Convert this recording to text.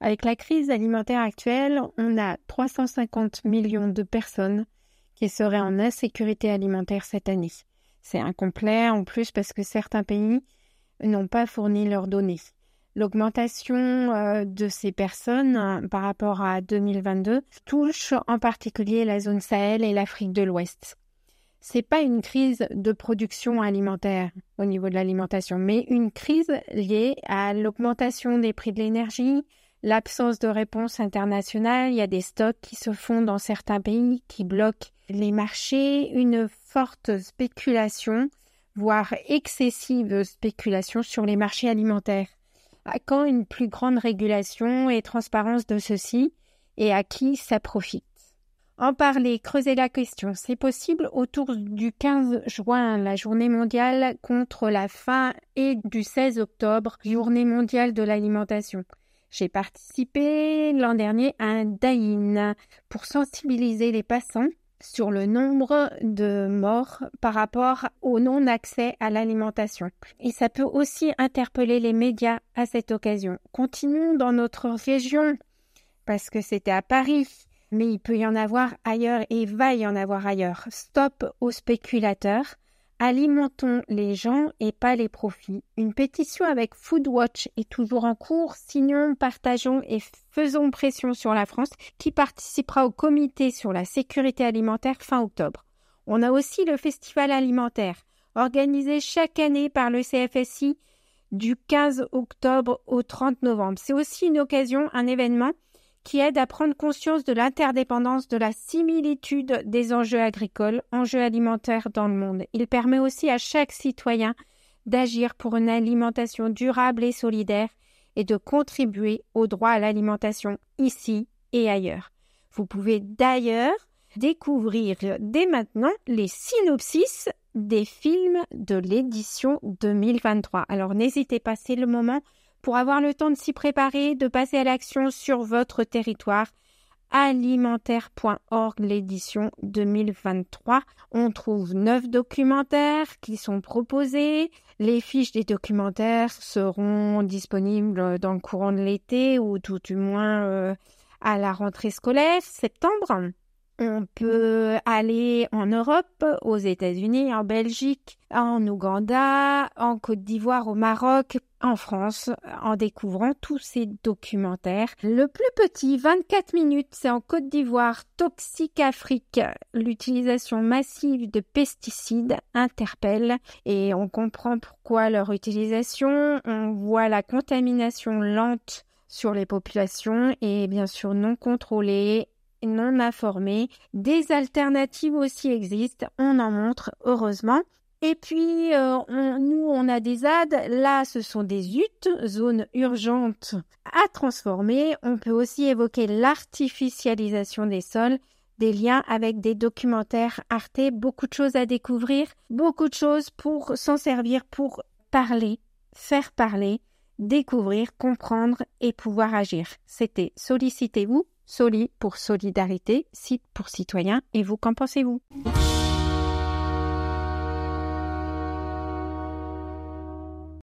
Avec la crise alimentaire actuelle, on a 350 millions de personnes qui seraient en insécurité alimentaire cette année. C'est incomplet en plus parce que certains pays n'ont pas fourni leurs données. L'augmentation euh, de ces personnes euh, par rapport à 2022 touche en particulier la zone Sahel et l'Afrique de l'Ouest. C'est pas une crise de production alimentaire au niveau de l'alimentation, mais une crise liée à l'augmentation des prix de l'énergie, l'absence de réponse internationale, il y a des stocks qui se font dans certains pays qui bloquent les marchés, une forte spéculation voire excessive spéculation sur les marchés alimentaires. À quand une plus grande régulation et transparence de ceux-ci et à qui ça profite? En parler, creuser la question, c'est possible autour du 15 juin, la journée mondiale contre la faim et du 16 octobre, journée mondiale de l'alimentation. J'ai participé l'an dernier à un DAIN pour sensibiliser les passants sur le nombre de morts par rapport au non-accès à l'alimentation. Et ça peut aussi interpeller les médias à cette occasion. Continuons dans notre région, parce que c'était à Paris, mais il peut y en avoir ailleurs et il va y en avoir ailleurs. Stop aux spéculateurs. Alimentons les gens et pas les profits. Une pétition avec Foodwatch est toujours en cours. Signons, partageons et faisons pression sur la France qui participera au comité sur la sécurité alimentaire fin octobre. On a aussi le festival alimentaire, organisé chaque année par le CFSI du 15 octobre au 30 novembre. C'est aussi une occasion, un événement qui aide à prendre conscience de l'interdépendance, de la similitude des enjeux agricoles, enjeux alimentaires dans le monde. Il permet aussi à chaque citoyen d'agir pour une alimentation durable et solidaire et de contribuer au droit à l'alimentation ici et ailleurs. Vous pouvez d'ailleurs découvrir dès maintenant les synopsis des films de l'édition 2023. Alors n'hésitez pas, c'est le moment pour avoir le temps de s'y préparer, de passer à l'action sur votre territoire. Alimentaire.org, l'édition 2023. On trouve neuf documentaires qui sont proposés. Les fiches des documentaires seront disponibles dans le courant de l'été ou tout du moins euh, à la rentrée scolaire, septembre. On peut aller en Europe, aux États-Unis, en Belgique, en Ouganda, en Côte d'Ivoire, au Maroc, en France, en découvrant tous ces documentaires. Le plus petit, 24 minutes, c'est en Côte d'Ivoire, Toxique Afrique. L'utilisation massive de pesticides interpelle et on comprend pourquoi leur utilisation. On voit la contamination lente sur les populations et bien sûr non contrôlée non informés. Des alternatives aussi existent, on en montre heureusement. Et puis, euh, nous, on a des ZAD. Là, ce sont des UT, zones urgentes à transformer. On peut aussi évoquer l'artificialisation des sols, des liens avec des documentaires Arte, beaucoup de choses à découvrir, beaucoup de choses pour s'en servir, pour parler, faire parler, découvrir, comprendre et pouvoir agir. C'était Sollicitez-vous Soli pour solidarité, site pour citoyens. Et vous, qu'en pensez-vous?